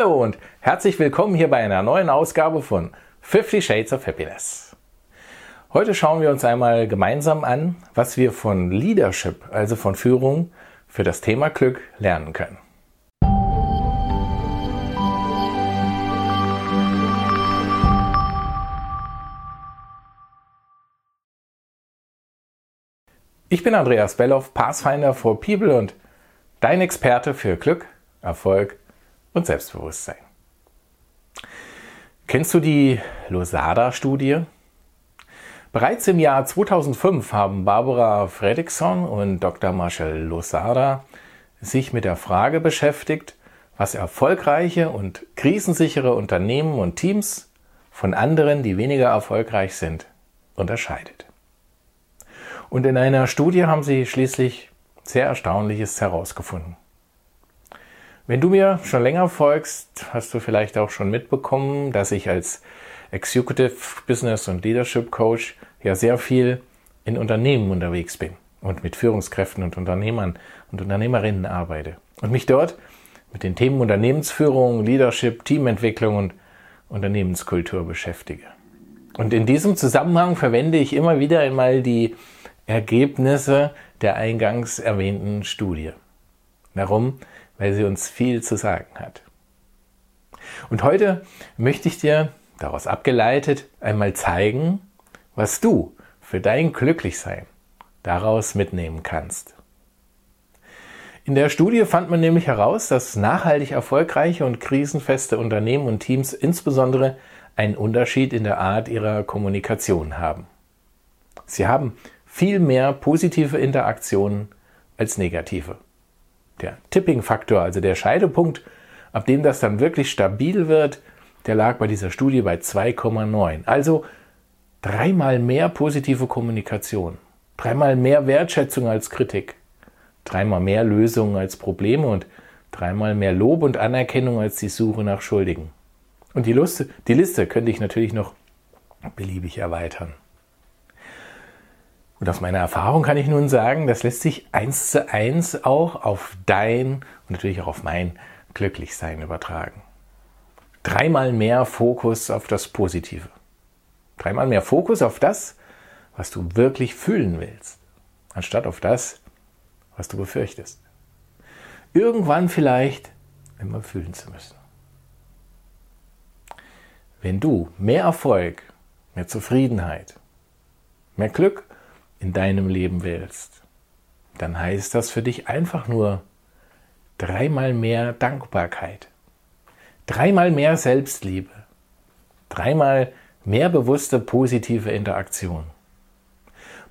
Hallo und herzlich willkommen hier bei einer neuen Ausgabe von 50 Shades of Happiness. Heute schauen wir uns einmal gemeinsam an, was wir von Leadership, also von Führung, für das Thema Glück lernen können. Ich bin Andreas Belloff, Pathfinder for People und dein Experte für Glück, Erfolg und Selbstbewusstsein. Kennst du die Losada-Studie? Bereits im Jahr 2005 haben Barbara Fredrickson und Dr. Marshall Losada sich mit der Frage beschäftigt, was erfolgreiche und krisensichere Unternehmen und Teams von anderen, die weniger erfolgreich sind, unterscheidet. Und in einer Studie haben sie schließlich sehr Erstaunliches herausgefunden. Wenn du mir schon länger folgst, hast du vielleicht auch schon mitbekommen, dass ich als Executive Business und Leadership Coach ja sehr viel in Unternehmen unterwegs bin und mit Führungskräften und Unternehmern und Unternehmerinnen arbeite und mich dort mit den Themen Unternehmensführung, Leadership, Teamentwicklung und Unternehmenskultur beschäftige. Und in diesem Zusammenhang verwende ich immer wieder einmal die Ergebnisse der eingangs erwähnten Studie. Warum? Weil sie uns viel zu sagen hat. Und heute möchte ich dir daraus abgeleitet einmal zeigen, was du für dein Glücklichsein daraus mitnehmen kannst. In der Studie fand man nämlich heraus, dass nachhaltig erfolgreiche und krisenfeste Unternehmen und Teams insbesondere einen Unterschied in der Art ihrer Kommunikation haben. Sie haben viel mehr positive Interaktionen als negative. Der Tipping-Faktor, also der Scheidepunkt, ab dem das dann wirklich stabil wird, der lag bei dieser Studie bei 2,9. Also dreimal mehr positive Kommunikation, dreimal mehr Wertschätzung als Kritik, dreimal mehr Lösungen als Probleme und dreimal mehr Lob und Anerkennung als die Suche nach Schuldigen. Und die, Liste, die Liste könnte ich natürlich noch beliebig erweitern. Und aus meiner Erfahrung kann ich nun sagen, das lässt sich eins zu eins auch auf dein und natürlich auch auf mein Glücklichsein übertragen. Dreimal mehr Fokus auf das Positive. Dreimal mehr Fokus auf das, was du wirklich fühlen willst, anstatt auf das, was du befürchtest. Irgendwann vielleicht immer fühlen zu müssen. Wenn du mehr Erfolg, mehr Zufriedenheit, mehr Glück in deinem Leben willst, dann heißt das für dich einfach nur dreimal mehr Dankbarkeit, dreimal mehr Selbstliebe, dreimal mehr bewusste positive Interaktion.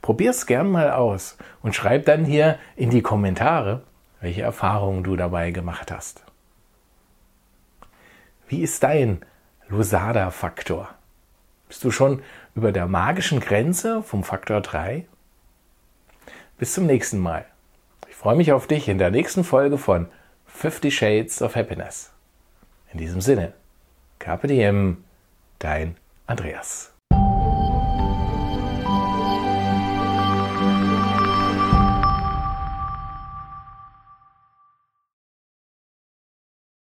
Probier's gern mal aus und schreib dann hier in die Kommentare, welche Erfahrungen du dabei gemacht hast. Wie ist dein Losada-Faktor? Bist du schon über der magischen Grenze vom Faktor 3? Bis zum nächsten Mal. Ich freue mich auf dich in der nächsten Folge von 50 Shades of Happiness. In diesem Sinne, Diem, dein Andreas.